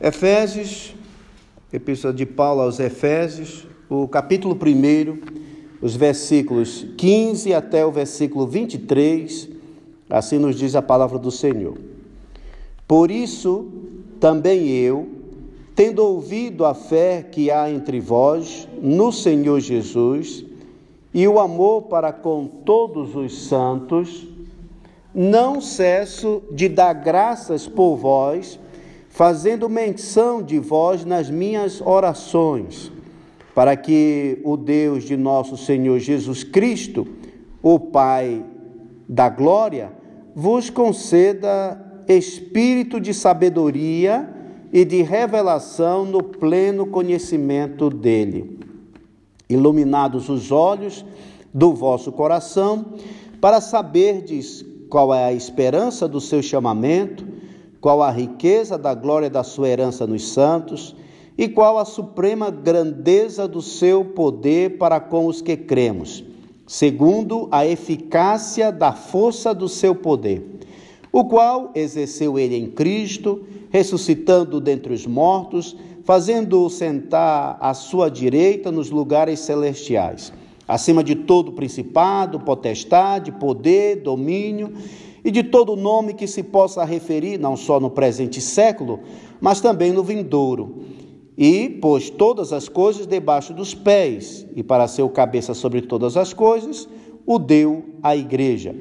Efésios, Epístola de Paulo aos Efésios, o capítulo 1, os versículos 15 até o versículo 23, assim nos diz a palavra do Senhor. Por isso, também eu, tendo ouvido a fé que há entre vós no Senhor Jesus e o amor para com todos os santos, não cesso de dar graças por vós fazendo menção de vós nas minhas orações, para que o Deus de nosso Senhor Jesus Cristo, o Pai da glória, vos conceda espírito de sabedoria e de revelação no pleno conhecimento dele. Iluminados os olhos do vosso coração, para saberdes qual é a esperança do seu chamamento qual a riqueza da glória da sua herança nos santos, e qual a suprema grandeza do seu poder para com os que cremos, segundo a eficácia da força do seu poder, o qual exerceu ele em Cristo, ressuscitando dentre os mortos, fazendo-o sentar à sua direita nos lugares celestiais, acima de todo principado, potestade, poder, domínio, e de todo nome que se possa referir, não só no presente século, mas também no vindouro. E pôs todas as coisas debaixo dos pés, e para ser o cabeça sobre todas as coisas, o deu à igreja,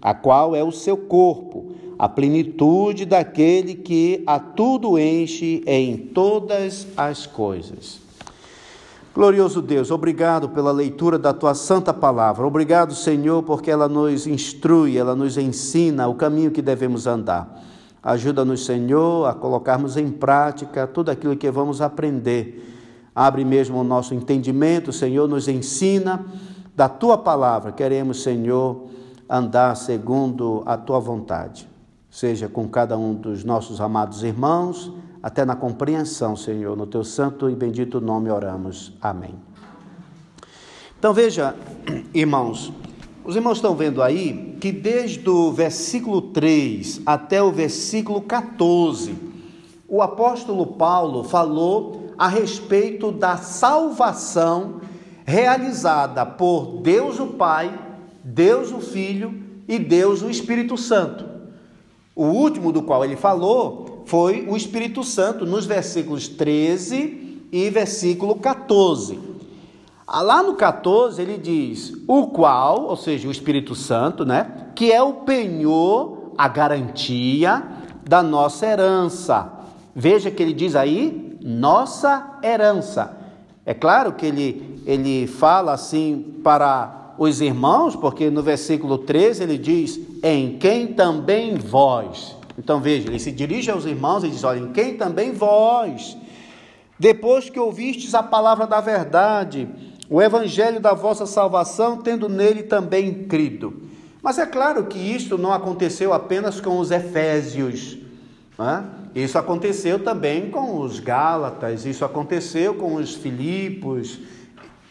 a qual é o seu corpo, a plenitude daquele que a tudo enche em todas as coisas. Glorioso Deus, obrigado pela leitura da tua santa palavra. Obrigado, Senhor, porque ela nos instrui, ela nos ensina o caminho que devemos andar. Ajuda-nos, Senhor, a colocarmos em prática tudo aquilo que vamos aprender. Abre mesmo o nosso entendimento, Senhor, nos ensina da tua palavra. Queremos, Senhor, andar segundo a tua vontade. Seja com cada um dos nossos amados irmãos até na compreensão, Senhor. No teu santo e bendito nome oramos. Amém. Então veja, irmãos, os irmãos estão vendo aí que desde o versículo 3 até o versículo 14, o apóstolo Paulo falou a respeito da salvação realizada por Deus o Pai, Deus o Filho e Deus o Espírito Santo. O último do qual ele falou foi o Espírito Santo, nos versículos 13 e versículo 14. Ah, lá no 14 ele diz: o qual, ou seja, o Espírito Santo, né? Que é o penhor, a garantia da nossa herança. Veja que ele diz aí, nossa herança. É claro que ele, ele fala assim para os irmãos, porque no versículo 13 ele diz: em quem também vós. Então veja, ele se dirige aos irmãos e diz: Olhem, quem também vós, depois que ouvistes a palavra da verdade, o evangelho da vossa salvação, tendo nele também crido. Mas é claro que isto não aconteceu apenas com os efésios. Né? Isso aconteceu também com os Gálatas, isso aconteceu com os Filipos,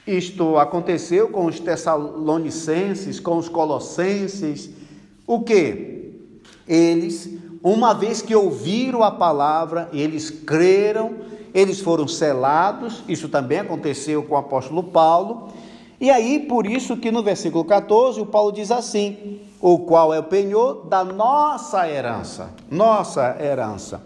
isto aconteceu com os Tessalonicenses, com os Colossenses. O que? Eles uma vez que ouviram a palavra, eles creram, eles foram selados, isso também aconteceu com o apóstolo Paulo. E aí, por isso que no versículo 14, o Paulo diz assim: o qual é o penhor da nossa herança, nossa herança,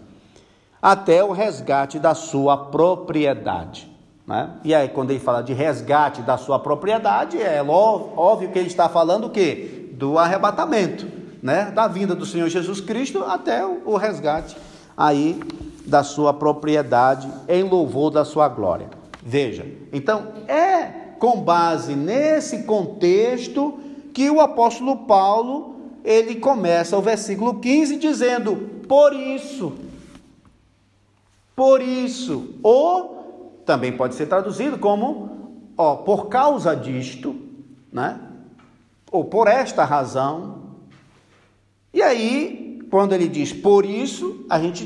até o resgate da sua propriedade. Né? E aí, quando ele fala de resgate da sua propriedade, é óbvio que ele está falando o quê? Do arrebatamento né, da vinda do Senhor Jesus Cristo até o resgate aí da sua propriedade em louvor da sua glória. Veja, então é com base nesse contexto que o apóstolo Paulo ele começa o versículo 15 dizendo: "Por isso, por isso", ou também pode ser traduzido como, ó, por causa disto, né? Ou por esta razão, e aí, quando ele diz por isso, a gente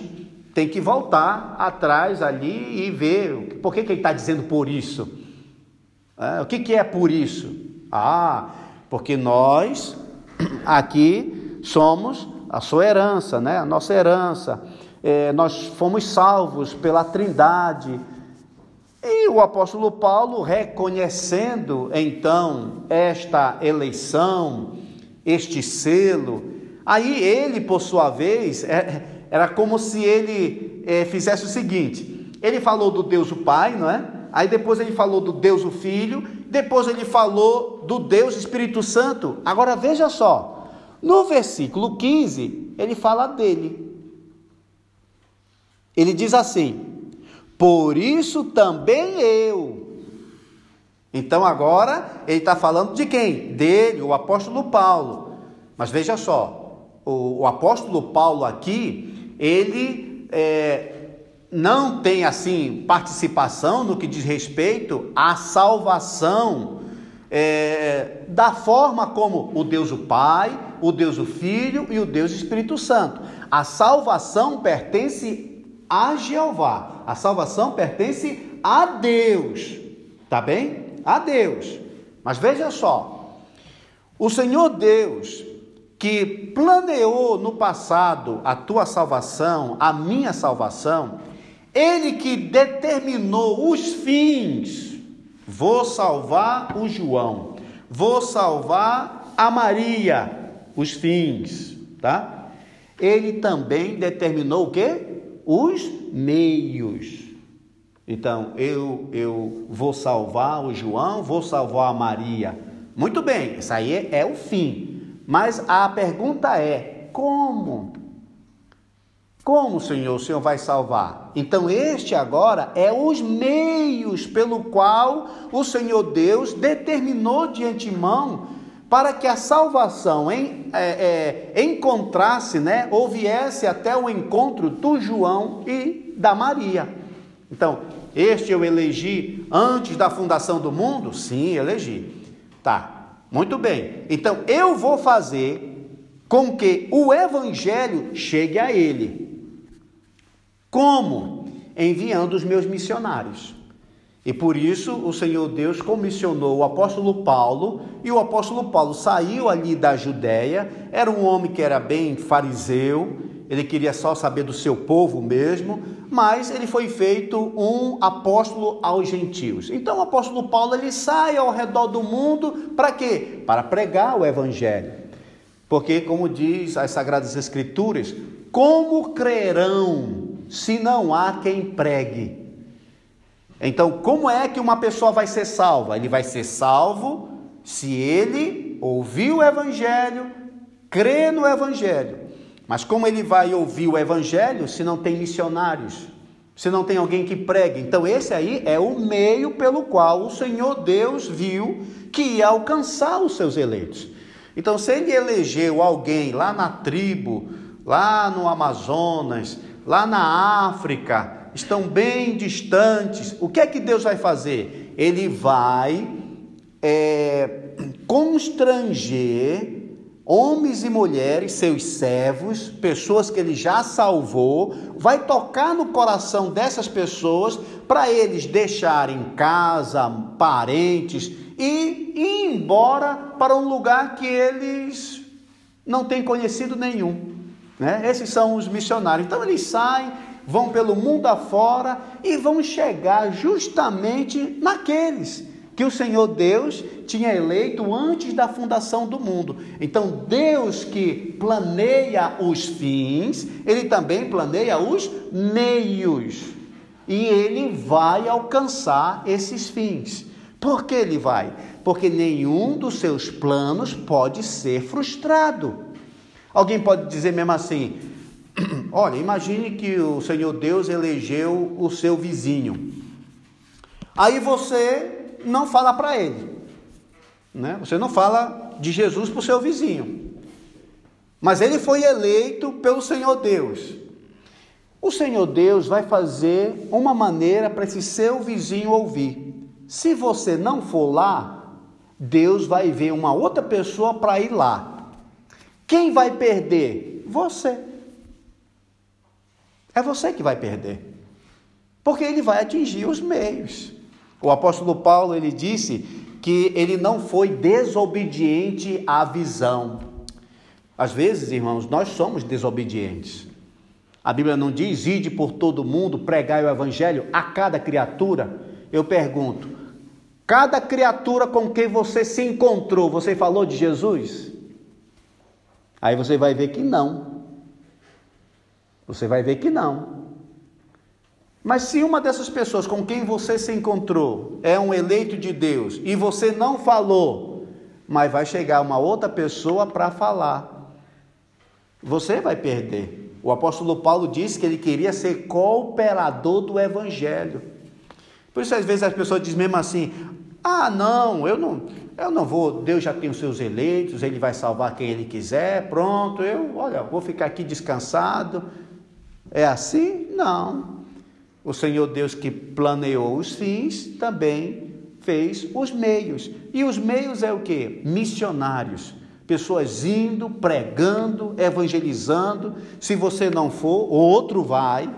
tem que voltar atrás ali e ver por que, que ele está dizendo por isso. É, o que, que é por isso? Ah, porque nós aqui somos a sua herança, né? a nossa herança. é, nós fomos salvos pela Trindade. E o apóstolo Paulo, reconhecendo então esta eleição, este selo, aí ele, por sua vez, é, era como se ele é, fizesse o seguinte: ele falou do Deus o Pai, não é? Aí depois ele falou do Deus o Filho, depois ele falou do Deus Espírito Santo. Agora veja só, no versículo 15, ele fala dele. Ele diz assim: Por isso também eu. Então agora ele está falando de quem? Dele, o apóstolo Paulo. Mas veja só, o, o apóstolo Paulo aqui, ele é, não tem assim participação no que diz respeito à salvação é, da forma como o Deus o Pai, o Deus o Filho e o Deus Espírito Santo. A salvação pertence a Jeová. A salvação pertence a Deus. Tá bem? A Deus. Mas veja só. O Senhor Deus que planeou no passado a tua salvação, a minha salvação, ele que determinou os fins. Vou salvar o João, vou salvar a Maria, os fins, tá? Ele também determinou o quê? Os meios. Então, eu eu vou salvar o João, vou salvar a Maria. Muito bem, isso aí é, é o fim. Mas a pergunta é: como? Como, Senhor, o Senhor vai salvar? Então, este agora é os meios pelo qual o Senhor Deus determinou de antemão para que a salvação em, é, é, encontrasse, né, ou viesse até o encontro do João e da Maria. Então, este eu elegi antes da fundação do mundo? Sim, elegi. Tá, muito bem. Então, eu vou fazer com que o evangelho chegue a ele. Como? Enviando os meus missionários. E por isso o Senhor Deus comissionou o apóstolo Paulo, e o apóstolo Paulo saiu ali da Judéia, era um homem que era bem fariseu, ele queria só saber do seu povo mesmo, mas ele foi feito um apóstolo aos gentios. Então o apóstolo Paulo ele sai ao redor do mundo para quê? Para pregar o evangelho. Porque como diz as sagradas escrituras, como crerão se não há quem pregue. Então, como é que uma pessoa vai ser salva? Ele vai ser salvo se ele ouvir o Evangelho, crê no Evangelho. Mas como ele vai ouvir o Evangelho se não tem missionários? Se não tem alguém que pregue? Então, esse aí é o meio pelo qual o Senhor Deus viu que ia alcançar os seus eleitos. Então, se ele elegeu alguém lá na tribo, lá no Amazonas, lá na África, estão bem distantes. O que é que Deus vai fazer? Ele vai é, constranger homens e mulheres, seus servos, pessoas que ele já salvou, vai tocar no coração dessas pessoas para eles deixarem casa, parentes e ir embora para um lugar que eles não têm conhecido nenhum. Né? Esses são os missionários. Então eles saem, vão pelo mundo afora e vão chegar justamente naqueles que o Senhor Deus tinha eleito antes da fundação do mundo. Então, Deus que planeia os fins, ele também planeia os meios. E ele vai alcançar esses fins. Por que ele vai? Porque nenhum dos seus planos pode ser frustrado. Alguém pode dizer mesmo assim: olha, imagine que o Senhor Deus elegeu o seu vizinho. Aí você não fala para ele, né? Você não fala de Jesus para o seu vizinho. Mas ele foi eleito pelo Senhor Deus. O Senhor Deus vai fazer uma maneira para esse seu vizinho ouvir. Se você não for lá, Deus vai ver uma outra pessoa para ir lá. Quem vai perder? Você. É você que vai perder. Porque ele vai atingir os meios. O apóstolo Paulo, ele disse que ele não foi desobediente à visão. Às vezes, irmãos, nós somos desobedientes. A Bíblia não diz, ide por todo mundo, pregai o evangelho a cada criatura. Eu pergunto, cada criatura com quem você se encontrou, você falou de Jesus? Aí você vai ver que não. Você vai ver que não. Mas se uma dessas pessoas com quem você se encontrou é um eleito de Deus e você não falou, mas vai chegar uma outra pessoa para falar, você vai perder. O apóstolo Paulo disse que ele queria ser cooperador do evangelho. Por isso às vezes as pessoas dizem mesmo assim: "Ah, não, eu não, eu não vou, Deus já tem os seus eleitos, ele vai salvar quem ele quiser, pronto, eu, olha, vou ficar aqui descansado". É assim? Não. O Senhor Deus que planeou os fins também fez os meios. E os meios é o que? Missionários. Pessoas indo, pregando, evangelizando. Se você não for, outro vai,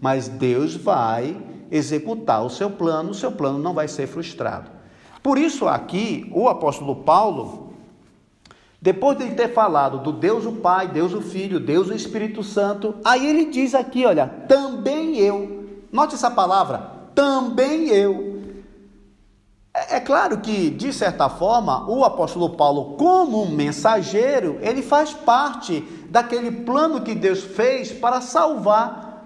mas Deus vai executar o seu plano, o seu plano não vai ser frustrado. Por isso, aqui, o apóstolo Paulo, depois de ter falado do Deus o Pai, Deus o Filho, Deus o Espírito Santo, aí ele diz aqui: olha, também eu. Note essa palavra, também eu. É, é claro que, de certa forma, o apóstolo Paulo, como um mensageiro, ele faz parte daquele plano que Deus fez para salvar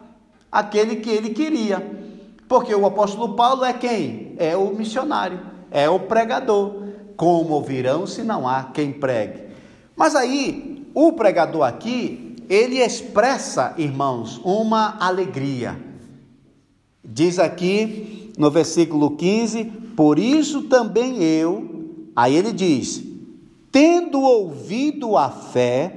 aquele que ele queria. Porque o apóstolo Paulo é quem? É o missionário, é o pregador. Como ouvirão se não há quem pregue? Mas aí, o pregador aqui, ele expressa, irmãos, uma alegria Diz aqui no versículo 15: Por isso também eu, aí ele diz: tendo ouvido a fé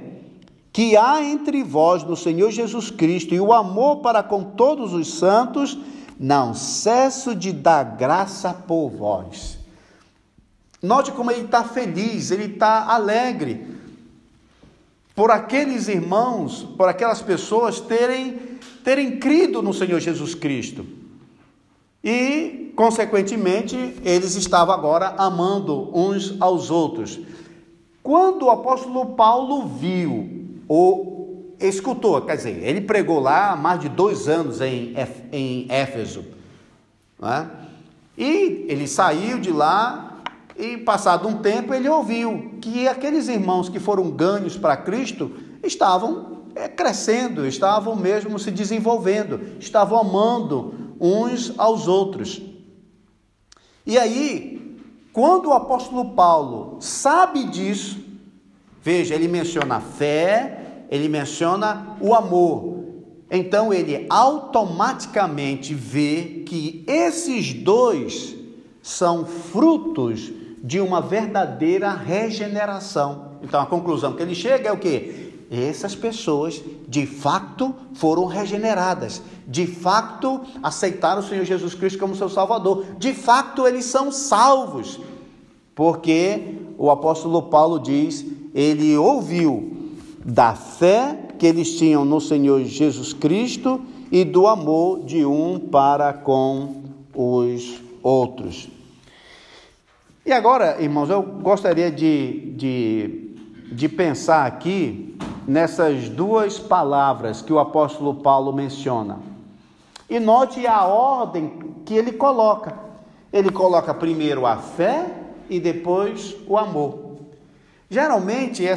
que há entre vós no Senhor Jesus Cristo e o amor para com todos os santos, não cesso de dar graça por vós. Note como ele está feliz, ele está alegre por aqueles irmãos, por aquelas pessoas terem, terem crido no Senhor Jesus Cristo. E, consequentemente, eles estavam agora amando uns aos outros. Quando o apóstolo Paulo viu, ou escutou, quer dizer, ele pregou lá há mais de dois anos em, em Éfeso, né? e ele saiu de lá, e passado um tempo ele ouviu que aqueles irmãos que foram ganhos para Cristo estavam é, crescendo, estavam mesmo se desenvolvendo, estavam amando uns aos outros. E aí, quando o apóstolo Paulo sabe disso, veja, ele menciona a fé, ele menciona o amor. Então ele automaticamente vê que esses dois são frutos de uma verdadeira regeneração. Então a conclusão que ele chega é o que? Essas pessoas de fato foram regeneradas, de fato aceitaram o Senhor Jesus Cristo como seu Salvador, de fato eles são salvos, porque o apóstolo Paulo diz: ele ouviu da fé que eles tinham no Senhor Jesus Cristo e do amor de um para com os outros. E agora, irmãos, eu gostaria de, de, de pensar aqui nessas duas palavras que o apóstolo Paulo menciona. E note a ordem que ele coloca. Ele coloca primeiro a fé e depois o amor. Geralmente é,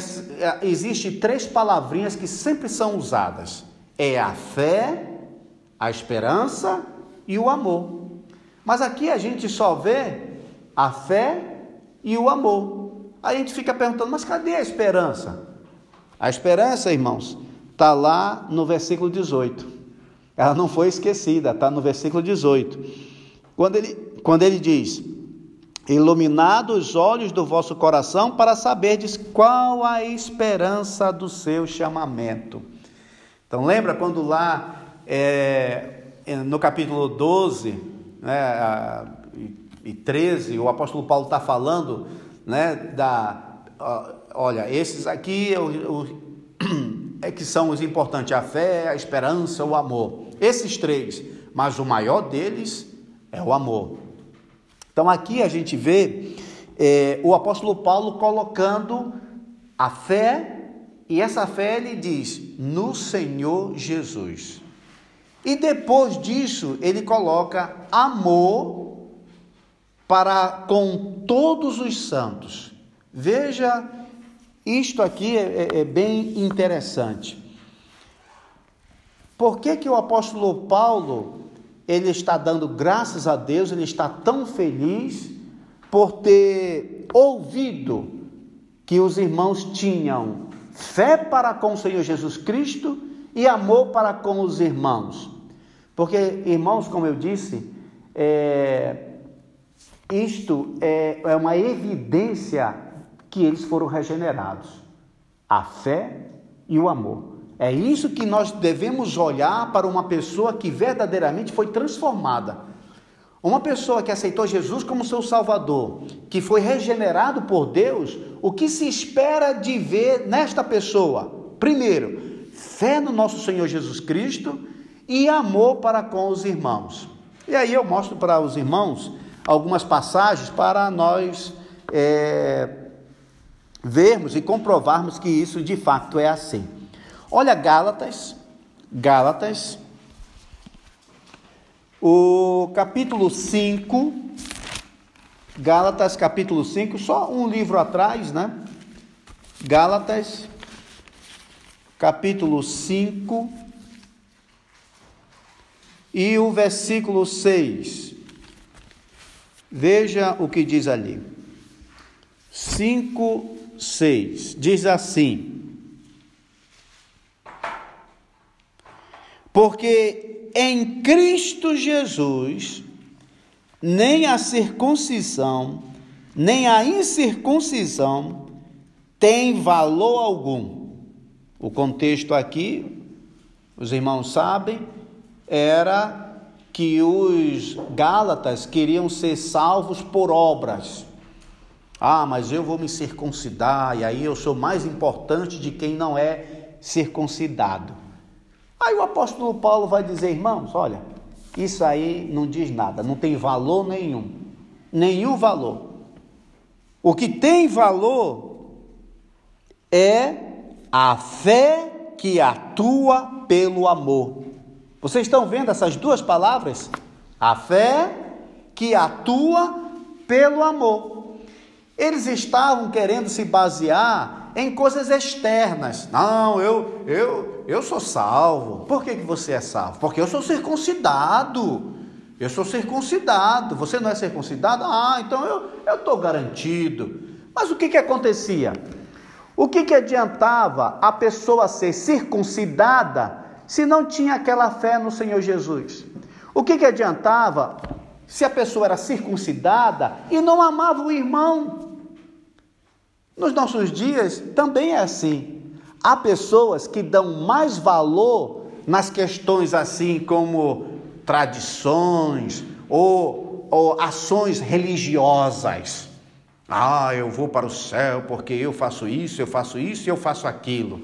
existe três palavrinhas que sempre são usadas: é a fé, a esperança e o amor. Mas aqui a gente só vê a fé e o amor. Aí a gente fica perguntando, mas cadê a esperança? A esperança, irmãos, está lá no versículo 18. Ela não foi esquecida, está no versículo 18. Quando ele, quando ele diz: Iluminado os olhos do vosso coração para saberdes qual a esperança do seu chamamento. Então, lembra quando lá é, no capítulo 12 né, e 13, o apóstolo Paulo está falando né, da olha, esses aqui é, que são os importantes: a fé, a esperança, o amor. Esses três, mas o maior deles é o amor. Então aqui a gente vê é, o apóstolo Paulo colocando a fé E essa fé ele diz: no Senhor Jesus. E depois disso, ele coloca amor para com todos os santos. Veja, isto aqui é, é, é bem interessante. Por que, que o apóstolo Paulo ele está dando graças a Deus, ele está tão feliz por ter ouvido que os irmãos tinham fé para com o Senhor Jesus Cristo e amor para com os irmãos. Porque, irmãos, como eu disse, é, isto é, é uma evidência que eles foram regenerados: a fé e o amor. É isso que nós devemos olhar para uma pessoa que verdadeiramente foi transformada. Uma pessoa que aceitou Jesus como seu Salvador, que foi regenerado por Deus, o que se espera de ver nesta pessoa? Primeiro, fé no nosso Senhor Jesus Cristo e amor para com os irmãos. E aí eu mostro para os irmãos algumas passagens para nós é, vermos e comprovarmos que isso de fato é assim. Olha Gálatas, Gálatas, o capítulo 5, Gálatas capítulo 5, só um livro atrás, né? Gálatas, capítulo 5, e o versículo 6. Veja o que diz ali. 5, 6. Diz assim: Porque em Cristo Jesus, nem a circuncisão, nem a incircuncisão tem valor algum. O contexto aqui, os irmãos sabem, era que os Gálatas queriam ser salvos por obras. Ah, mas eu vou me circuncidar e aí eu sou mais importante de quem não é circuncidado. Aí o apóstolo Paulo vai dizer, irmãos, olha, isso aí não diz nada, não tem valor nenhum. Nenhum valor. O que tem valor é a fé que atua pelo amor. Vocês estão vendo essas duas palavras? A fé que atua pelo amor. Eles estavam querendo se basear em coisas externas. Não, eu eu eu sou salvo. Por que, que você é salvo? Porque eu sou circuncidado. Eu sou circuncidado. Você não é circuncidado? Ah, então eu estou garantido. Mas o que, que acontecia? O que, que adiantava a pessoa ser circuncidada se não tinha aquela fé no Senhor Jesus? O que, que adiantava se a pessoa era circuncidada e não amava o irmão? Nos nossos dias também é assim. Há pessoas que dão mais valor nas questões assim como tradições ou, ou ações religiosas. Ah, eu vou para o céu porque eu faço isso, eu faço isso eu faço aquilo.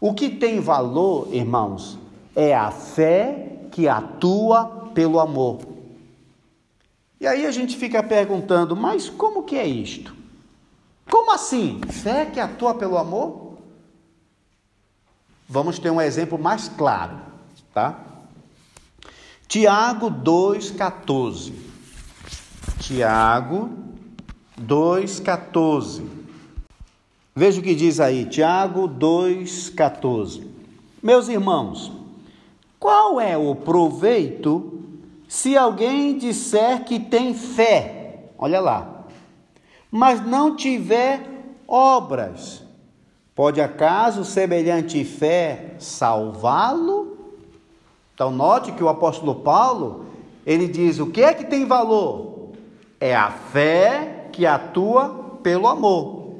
O que tem valor, irmãos, é a fé que atua pelo amor. E aí a gente fica perguntando, mas como que é isto? Como assim? Fé que atua pelo amor? Vamos ter um exemplo mais claro, tá? Tiago 2,14. Tiago 2,14. Veja o que diz aí, Tiago 2,14. Meus irmãos, qual é o proveito se alguém disser que tem fé? Olha lá, mas não tiver obras. Pode acaso semelhante fé salvá-lo? Então note que o apóstolo Paulo, ele diz: o que é que tem valor? É a fé que atua pelo amor.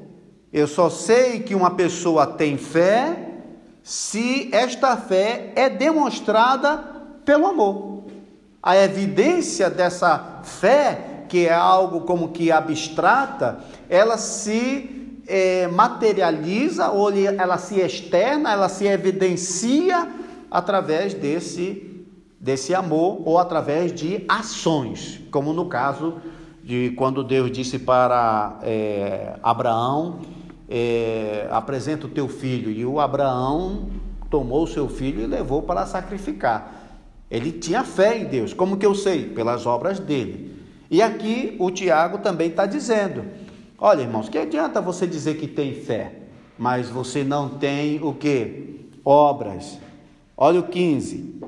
Eu só sei que uma pessoa tem fé se esta fé é demonstrada pelo amor. A evidência dessa fé, que é algo como que abstrata, ela se é, materializa ou ela se externa, ela se evidencia através desse, desse amor ou através de ações, como no caso de quando Deus disse para é, Abraão é, apresenta o teu filho. E o Abraão tomou o seu filho e levou para sacrificar. Ele tinha fé em Deus. Como que eu sei? Pelas obras dele. E aqui o Tiago também está dizendo: olha, irmãos, que adianta você dizer que tem fé, mas você não tem o que? Obras. Olha o 15,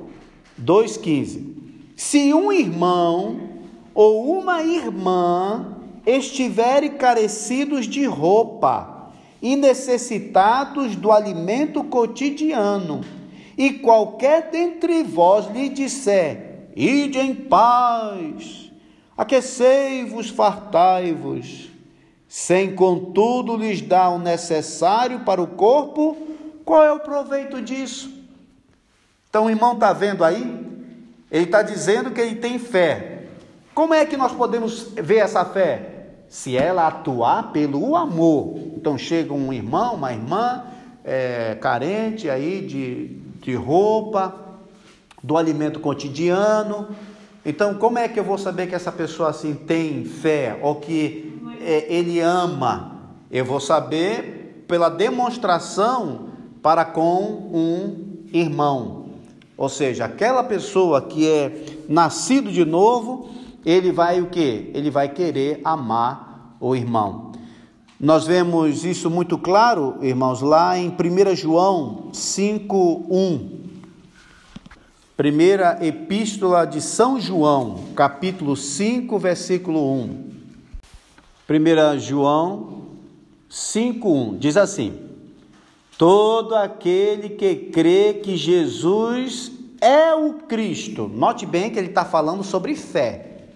2,15. Se um irmão ou uma irmã estiverem carecidos de roupa e necessitados do alimento cotidiano, e qualquer dentre vós lhe disser: Ide em paz, aquecei-vos, fartai-vos, sem contudo lhes dar o necessário para o corpo, qual é o proveito disso? Então o irmão está vendo aí? Ele está dizendo que ele tem fé. Como é que nós podemos ver essa fé? Se ela atuar pelo amor. Então chega um irmão, uma irmã é, carente aí de, de roupa, do alimento cotidiano. Então, como é que eu vou saber que essa pessoa assim tem fé ou que é, ele ama? Eu vou saber pela demonstração para com um irmão. Ou seja, aquela pessoa que é nascido de novo, ele vai o que? Ele vai querer amar o irmão. Nós vemos isso muito claro, irmãos, lá em 1 João 5:1. Primeira epístola de São João, capítulo 5, versículo 1. 1 João 5:1 diz assim: Todo aquele que crê que Jesus é o Cristo. Note bem que ele está falando sobre fé.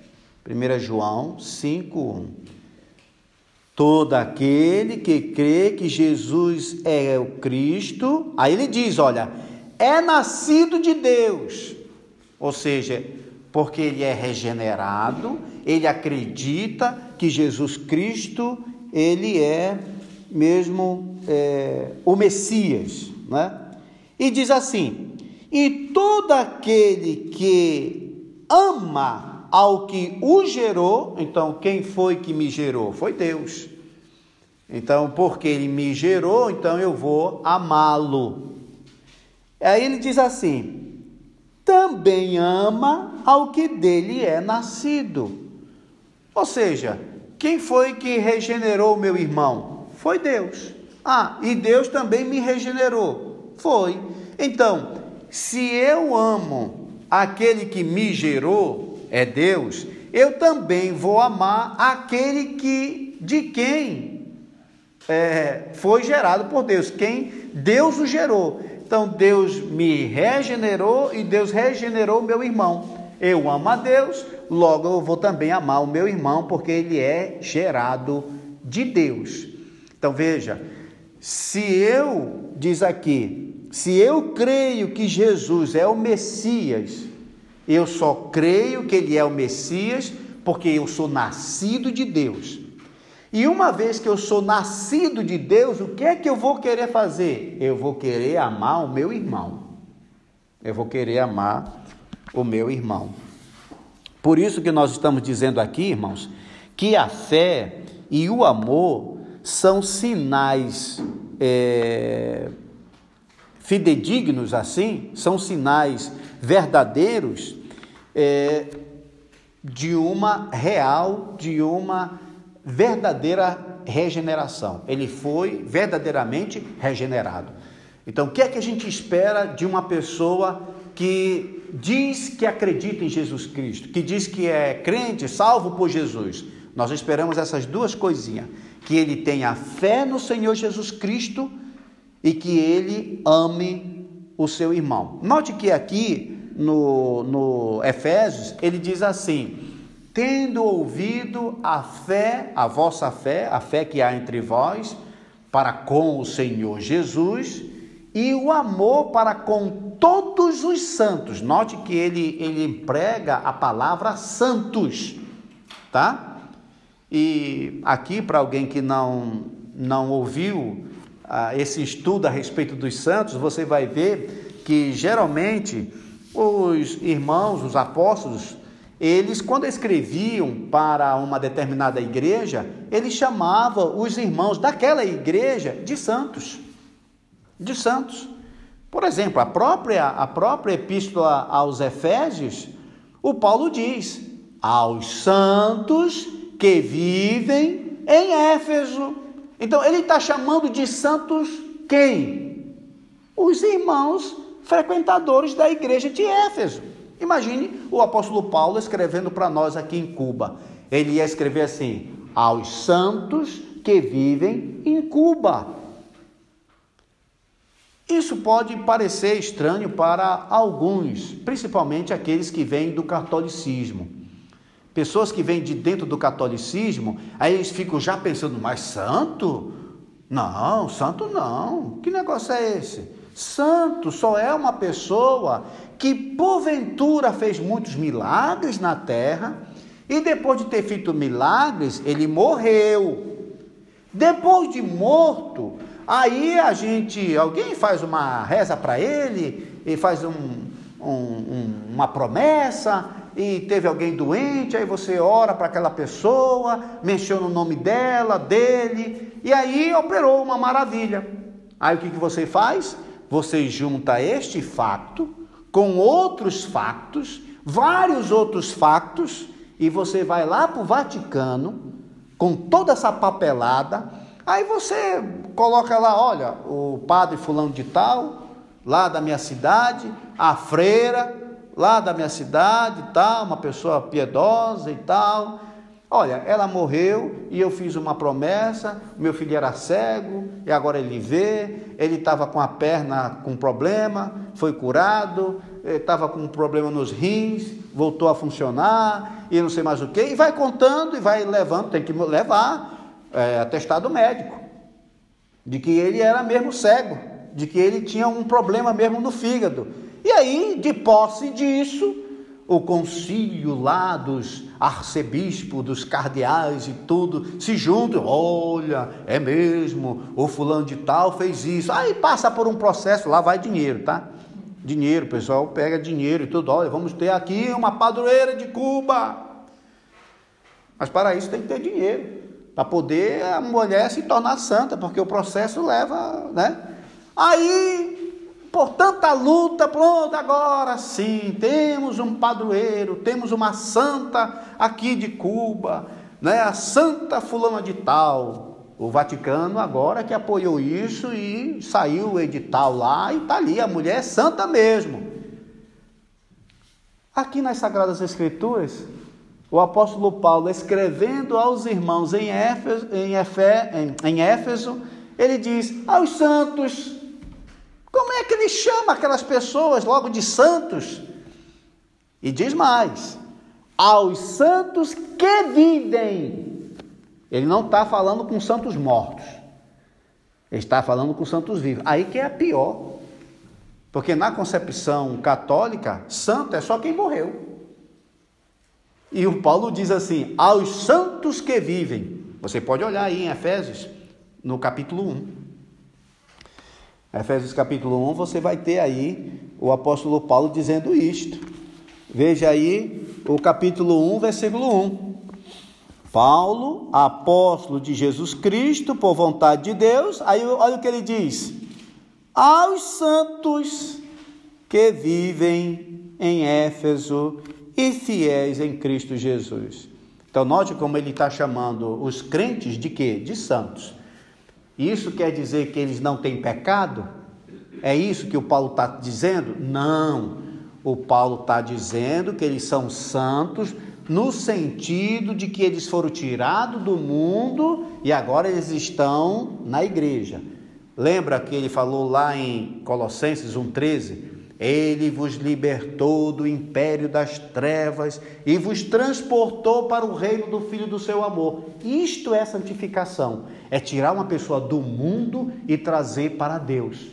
1 João 5:1 Todo aquele que crê que Jesus é o Cristo, aí ele diz: olha, é nascido de Deus, ou seja, porque ele é regenerado, ele acredita que Jesus Cristo, ele é mesmo é, o Messias, né? E diz assim: e todo aquele que ama ao que o gerou, então quem foi que me gerou? Foi Deus. Então, porque ele me gerou, então eu vou amá-lo. Aí ele diz assim: também ama ao que dele é nascido. Ou seja, quem foi que regenerou meu irmão? Foi Deus. Ah, e Deus também me regenerou. Foi. Então, se eu amo aquele que me gerou, é Deus, eu também vou amar aquele que de quem é, foi gerado por Deus, quem Deus o gerou. Então Deus me regenerou e Deus regenerou meu irmão. Eu amo a Deus, logo eu vou também amar o meu irmão, porque ele é gerado de Deus. Então veja, se eu, diz aqui, se eu creio que Jesus é o Messias, eu só creio que ele é o Messias porque eu sou nascido de Deus. E uma vez que eu sou nascido de Deus, o que é que eu vou querer fazer? Eu vou querer amar o meu irmão. Eu vou querer amar o meu irmão. Por isso que nós estamos dizendo aqui, irmãos, que a fé e o amor são sinais é, fidedignos, assim, são sinais verdadeiros é, de uma real, de uma verdadeira regeneração. Ele foi verdadeiramente regenerado. Então, o que é que a gente espera de uma pessoa que diz que acredita em Jesus Cristo, que diz que é crente, salvo por Jesus? Nós esperamos essas duas coisinhas: que ele tenha fé no Senhor Jesus Cristo e que ele ame o seu irmão. Note que aqui no, no Efésios ele diz assim: tendo ouvido a fé, a vossa fé, a fé que há entre vós, para com o Senhor Jesus, e o amor para com todos os santos. Note que ele, ele emprega a palavra santos, tá? E aqui, para alguém que não, não ouviu ah, esse estudo a respeito dos santos, você vai ver que geralmente os irmãos, os apóstolos, eles, quando escreviam para uma determinada igreja, eles chamavam os irmãos daquela igreja de santos. De santos. Por exemplo, a própria, a própria epístola aos Efésios, o Paulo diz: aos santos que vivem em Éfeso. Então, ele está chamando de santos quem? Os irmãos frequentadores da igreja de Éfeso. Imagine o apóstolo Paulo escrevendo para nós aqui em Cuba. Ele ia escrever assim: aos santos que vivem em Cuba. Isso pode parecer estranho para alguns, principalmente aqueles que vêm do catolicismo. Pessoas que vêm de dentro do catolicismo, aí eles ficam já pensando, mas santo? Não, santo não. Que negócio é esse? Santo só é uma pessoa que porventura fez muitos milagres na terra e depois de ter feito milagres, ele morreu. Depois de morto, aí a gente, alguém faz uma reza para ele e faz um, um, um, uma promessa e teve alguém doente, aí você ora para aquela pessoa, mexeu no nome dela, dele, e aí operou uma maravilha. Aí o que, que você faz? Você junta este facto com outros factos, vários outros factos, e você vai lá para o Vaticano com toda essa papelada. Aí você coloca lá, olha, o padre fulano de tal, lá da minha cidade, a freira, lá da minha cidade tal, uma pessoa piedosa e tal. Olha, ela morreu e eu fiz uma promessa. Meu filho era cego e agora ele vê. Ele estava com a perna com problema, foi curado. Estava com um problema nos rins, voltou a funcionar e não sei mais o que. E vai contando e vai levando, tem que levar é, atestado médico de que ele era mesmo cego, de que ele tinha um problema mesmo no fígado. E aí, de posse disso, o concílio lá dos arcebispos, dos cardeais e tudo, se juntam, olha, é mesmo, o fulano de tal fez isso. Aí passa por um processo, lá vai dinheiro, tá? Dinheiro, pessoal pega dinheiro e tudo, olha, vamos ter aqui uma padroeira de Cuba. Mas para isso tem que ter dinheiro, para poder a mulher se tornar santa, porque o processo leva, né? Aí por tanta luta, pronto, agora sim, temos um padroeiro, temos uma santa aqui de Cuba, né? a santa fulana de tal. O Vaticano agora que apoiou isso e saiu o edital lá e está ali, a mulher é santa mesmo. Aqui nas Sagradas Escrituras, o apóstolo Paulo, escrevendo aos irmãos em Éfeso, em, Éfeso ele diz: aos santos, como é que ele chama aquelas pessoas logo de santos? E diz mais: aos santos que vivem. Ele não está falando com santos mortos. Ele está falando com santos vivos. Aí que é a pior. Porque na concepção católica, santo é só quem morreu. E o Paulo diz assim: aos santos que vivem. Você pode olhar aí em Efésios, no capítulo 1. Efésios capítulo 1, você vai ter aí o apóstolo Paulo dizendo isto. Veja aí o capítulo 1, versículo 1. Paulo, apóstolo de Jesus Cristo, por vontade de Deus, aí olha o que ele diz: aos santos que vivem em Éfeso e fiéis em Cristo Jesus. Então, note como ele está chamando os crentes de quê? De santos. Isso quer dizer que eles não têm pecado? É isso que o Paulo está dizendo? Não. O Paulo está dizendo que eles são santos no sentido de que eles foram tirados do mundo e agora eles estão na igreja. Lembra que ele falou lá em Colossenses 1,13? Ele vos libertou do império das trevas e vos transportou para o reino do Filho do seu amor. Isto é santificação: é tirar uma pessoa do mundo e trazer para Deus.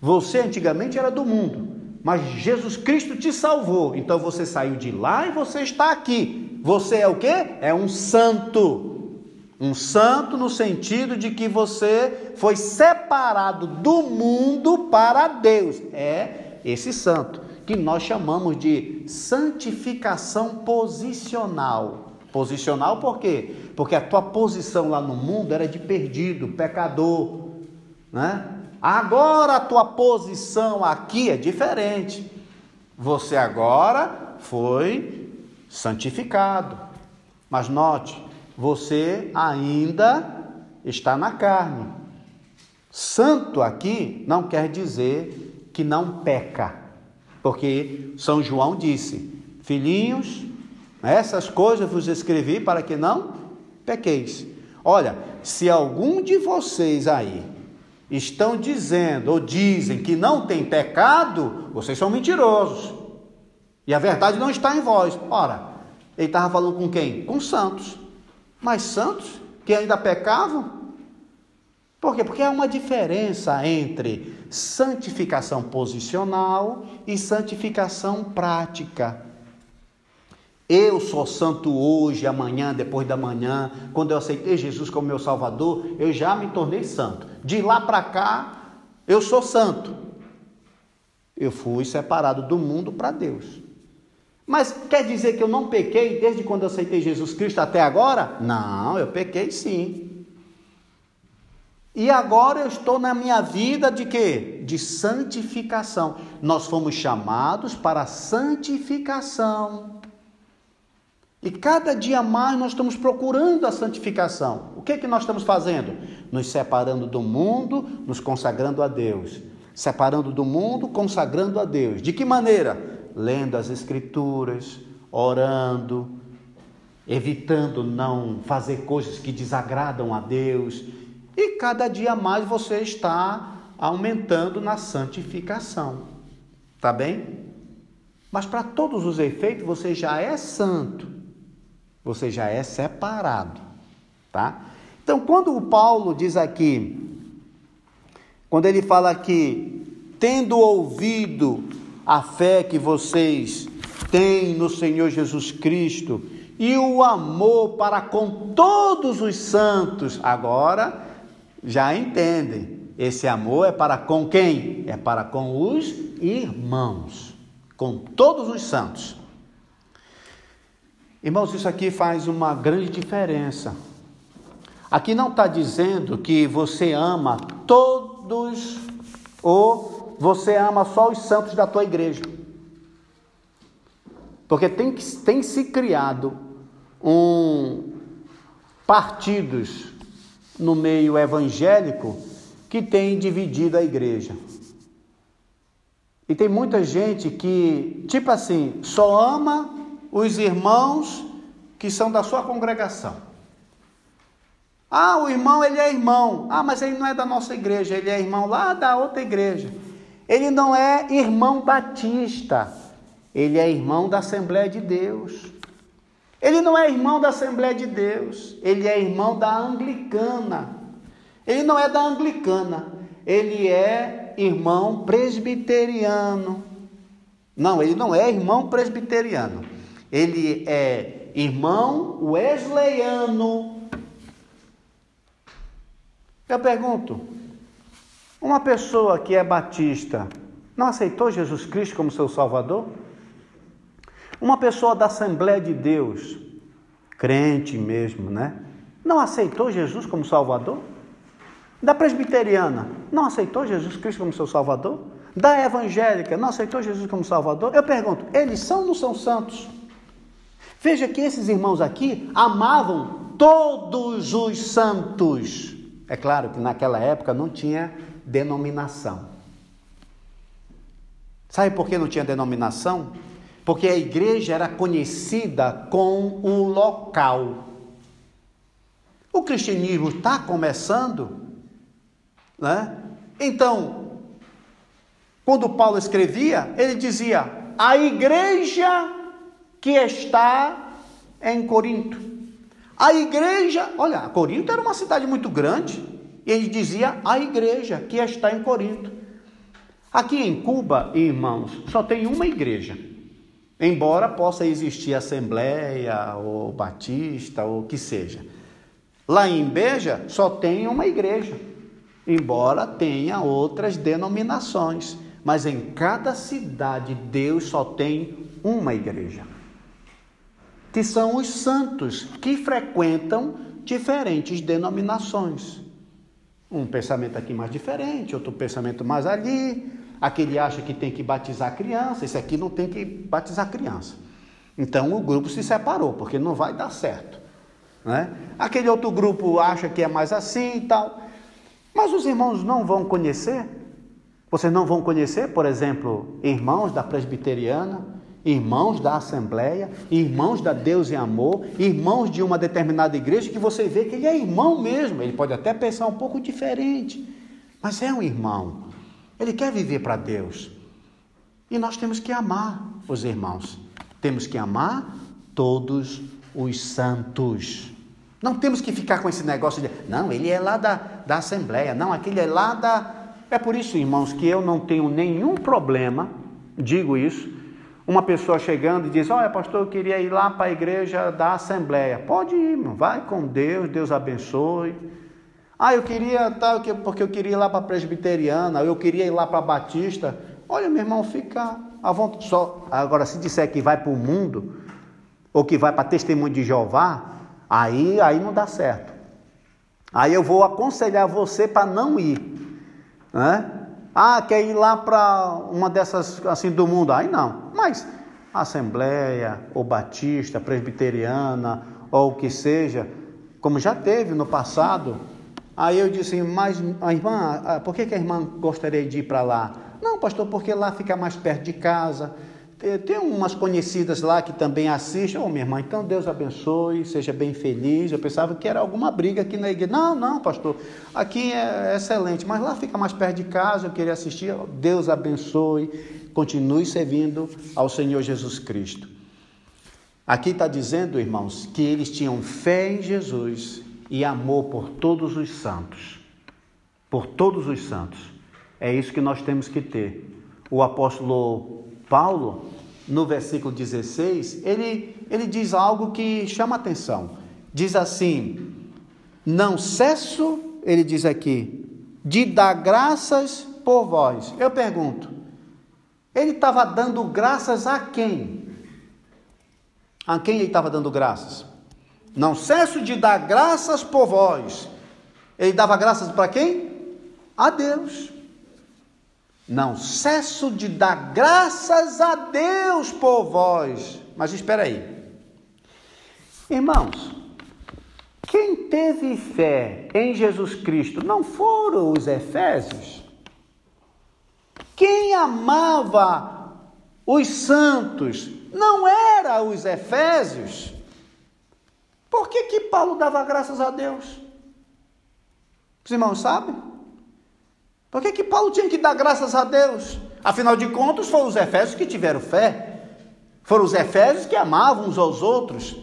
Você antigamente era do mundo, mas Jesus Cristo te salvou. Então você saiu de lá e você está aqui. Você é o que? É um santo. Um santo no sentido de que você foi separado do mundo para Deus. É esse santo. que nós chamamos de santificação posicional. Posicional por quê? Porque a tua posição lá no mundo era de perdido, pecador, né? Agora a tua posição aqui é diferente. Você agora foi santificado. Mas note, você ainda está na carne. Santo aqui não quer dizer que não peca, porque São João disse: Filhinhos, essas coisas vos escrevi para que não pequeis. Olha, se algum de vocês aí estão dizendo ou dizem que não tem pecado, vocês são mentirosos. E a verdade não está em vós. Ora, ele estava falando com quem? Com santos. Mas santos que ainda pecavam? Por quê? Porque há uma diferença entre santificação posicional e santificação prática. Eu sou santo hoje, amanhã, depois da manhã. Quando eu aceitei Jesus como meu Salvador, eu já me tornei santo. De lá para cá, eu sou santo. Eu fui separado do mundo para Deus. Mas quer dizer que eu não pequei desde quando eu aceitei Jesus Cristo até agora? Não, eu pequei sim. E agora eu estou na minha vida de quê? De santificação. Nós fomos chamados para santificação. E cada dia mais nós estamos procurando a santificação. O que é que nós estamos fazendo? Nos separando do mundo, nos consagrando a Deus. Separando do mundo, consagrando a Deus. De que maneira? lendo as Escrituras, orando, evitando não fazer coisas que desagradam a Deus, e cada dia mais você está aumentando na santificação. Tá bem? Mas para todos os efeitos, você já é santo. Você já é separado, tá? Então, quando o Paulo diz aqui, quando ele fala aqui, tendo ouvido a fé que vocês têm no Senhor Jesus Cristo e o amor para com todos os santos, agora já entendem. Esse amor é para com quem? É para com os irmãos, com todos os santos. Irmãos, isso aqui faz uma grande diferença. Aqui não está dizendo que você ama todos ou você ama só os santos da tua igreja. Porque tem, tem se criado um partidos no meio evangélico que tem dividido a igreja. E tem muita gente que, tipo assim, só ama os irmãos que são da sua congregação. Ah, o irmão, ele é irmão. Ah, mas ele não é da nossa igreja, ele é irmão lá da outra igreja. Ele não é irmão batista, ele é irmão da Assembleia de Deus. Ele não é irmão da Assembleia de Deus, ele é irmão da Anglicana. Ele não é da Anglicana, ele é irmão presbiteriano. Não, ele não é irmão presbiteriano. Ele é irmão wesleyano. Eu pergunto, uma pessoa que é batista não aceitou Jesus Cristo como seu Salvador? Uma pessoa da Assembleia de Deus, crente mesmo, né? Não aceitou Jesus como Salvador? Da presbiteriana, não aceitou Jesus Cristo como seu Salvador? Da evangélica, não aceitou Jesus como Salvador? Eu pergunto, eles são ou não são santos? Veja que esses irmãos aqui amavam todos os santos. É claro que naquela época não tinha denominação. Sabe por que não tinha denominação? Porque a igreja era conhecida com o local. O cristianismo está começando, né? Então, quando Paulo escrevia, ele dizia: a igreja que está em Corinto. A igreja, olha, Corinto era uma cidade muito grande. Ele dizia a igreja que está em Corinto. Aqui em Cuba, irmãos, só tem uma igreja. Embora possa existir assembleia ou batista ou que seja. Lá em Beja só tem uma igreja. Embora tenha outras denominações, mas em cada cidade Deus só tem uma igreja. Que são os santos que frequentam diferentes denominações. Um pensamento aqui mais diferente, outro pensamento mais ali. Aquele acha que tem que batizar criança, esse aqui não tem que batizar criança. Então o grupo se separou, porque não vai dar certo. Né? Aquele outro grupo acha que é mais assim e tal. Mas os irmãos não vão conhecer. Vocês não vão conhecer, por exemplo, irmãos da presbiteriana, irmãos da Assembleia, irmãos da Deus e Amor, irmãos de uma determinada igreja, que você vê que ele é irmão mesmo. Ele pode até pensar um pouco diferente, mas é um irmão. Ele quer viver para Deus. E nós temos que amar os irmãos. Temos que amar todos os santos. Não temos que ficar com esse negócio de, não, ele é lá da, da Assembleia, não, aquele é lá da. É por isso, irmãos, que eu não tenho nenhum problema, digo isso, uma pessoa chegando e diz: Olha, pastor, eu queria ir lá para a igreja da Assembleia. Pode ir, irmão, vai com Deus, Deus abençoe. Ah, eu queria, tá, porque eu queria ir lá para a presbiteriana, eu queria ir lá para a Batista. Olha, meu irmão, fica à vontade. Só, agora, se disser que vai para o mundo, ou que vai para testemunho de Jeová, aí, aí não dá certo. Aí eu vou aconselhar você para não ir. Né? Ah, quer ir lá para uma dessas assim do mundo? Aí não. Mas Assembleia, ou Batista, Presbiteriana, ou o que seja, como já teve no passado. Aí eu disse, mas a irmã, por que, que a irmã gostaria de ir para lá? Não, pastor, porque lá fica mais perto de casa tem umas conhecidas lá que também assistem. Ô, oh, minha irmã, então Deus abençoe, seja bem feliz. Eu pensava que era alguma briga aqui na igreja. Não, não, pastor, aqui é excelente, mas lá fica mais perto de casa, eu queria assistir. Deus abençoe, continue servindo ao Senhor Jesus Cristo. Aqui está dizendo, irmãos, que eles tinham fé em Jesus e amor por todos os santos. Por todos os santos. É isso que nós temos que ter. O apóstolo Paulo, no versículo 16, ele, ele diz algo que chama atenção. Diz assim: Não cesso, ele diz aqui, de dar graças por vós. Eu pergunto, ele estava dando graças a quem? A quem ele estava dando graças? Não cesso de dar graças por vós. Ele dava graças para quem? A Deus. Não cesso de dar graças a Deus por vós. Mas espera aí. Irmãos, quem teve fé em Jesus Cristo não foram os efésios? Quem amava os santos não era os efésios? Por que que Paulo dava graças a Deus? Os irmãos sabem? Por que, que Paulo tinha que dar graças a Deus? Afinal de contas, foram os Efésios que tiveram fé. Foram os Efésios que amavam uns aos outros.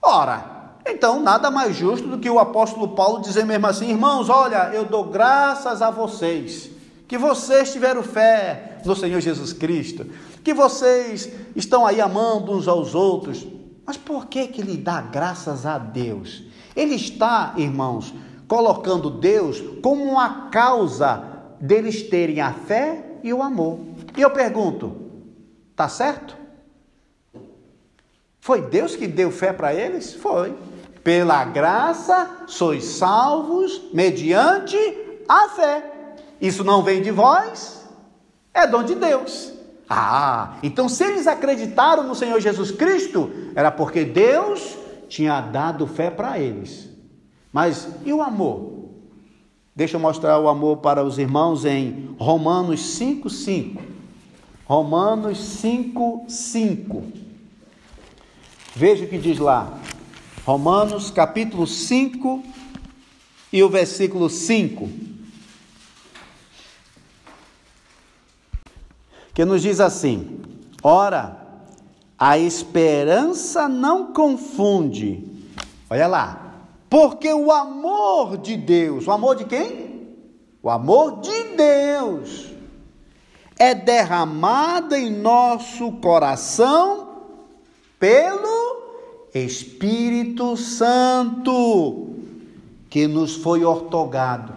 Ora, então nada mais justo do que o apóstolo Paulo dizer mesmo assim: irmãos, olha, eu dou graças a vocês, que vocês tiveram fé no Senhor Jesus Cristo, que vocês estão aí amando uns aos outros. Mas por que, que ele dá graças a Deus? Ele está, irmãos, colocando Deus como uma causa deles terem a fé e o amor. E eu pergunto: tá certo? Foi Deus que deu fé para eles? Foi. Pela graça sois salvos mediante a fé. Isso não vem de vós, é dom de Deus. Ah, então se eles acreditaram no Senhor Jesus Cristo, era porque Deus tinha dado fé para eles. Mas e o amor? Deixa eu mostrar o amor para os irmãos em Romanos 5:5. Romanos 5:5. Veja o que diz lá. Romanos capítulo 5 e o versículo 5. Que nos diz assim: Ora, a esperança não confunde. Olha lá, porque o amor de Deus, o amor de quem? O amor de Deus é derramado em nosso coração pelo Espírito Santo que nos foi ortogado.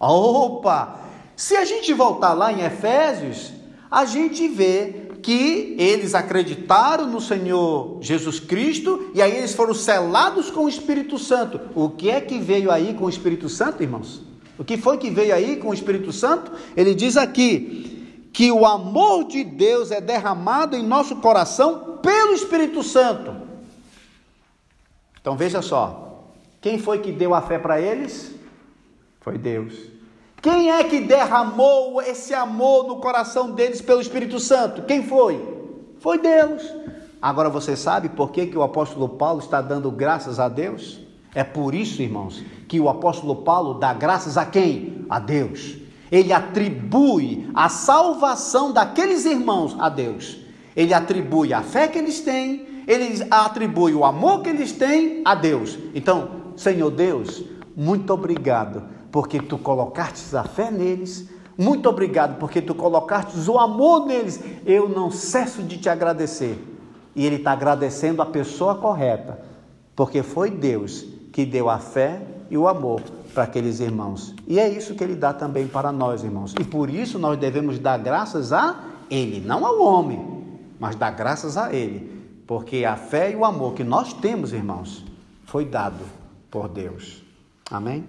Opa! Se a gente voltar lá em Efésios, a gente vê que eles acreditaram no Senhor Jesus Cristo e aí eles foram selados com o Espírito Santo. O que é que veio aí com o Espírito Santo, irmãos? O que foi que veio aí com o Espírito Santo? Ele diz aqui que o amor de Deus é derramado em nosso coração pelo Espírito Santo. Então veja só, quem foi que deu a fé para eles? Foi Deus. Quem é que derramou esse amor no coração deles pelo Espírito Santo? Quem foi? Foi Deus. Agora você sabe por que, que o apóstolo Paulo está dando graças a Deus? É por isso, irmãos, que o apóstolo Paulo dá graças a quem? A Deus. Ele atribui a salvação daqueles irmãos a Deus. Ele atribui a fé que eles têm, ele atribui o amor que eles têm a Deus. Então, Senhor Deus, muito obrigado porque tu colocastes a fé neles. Muito obrigado porque tu colocastes o amor neles. Eu não cesso de te agradecer. E ele está agradecendo a pessoa correta, porque foi Deus que deu a fé e o amor para aqueles irmãos. E é isso que ele dá também para nós, irmãos. E por isso nós devemos dar graças a ele, não ao homem, mas dar graças a ele, porque a fé e o amor que nós temos, irmãos, foi dado por Deus. Amém?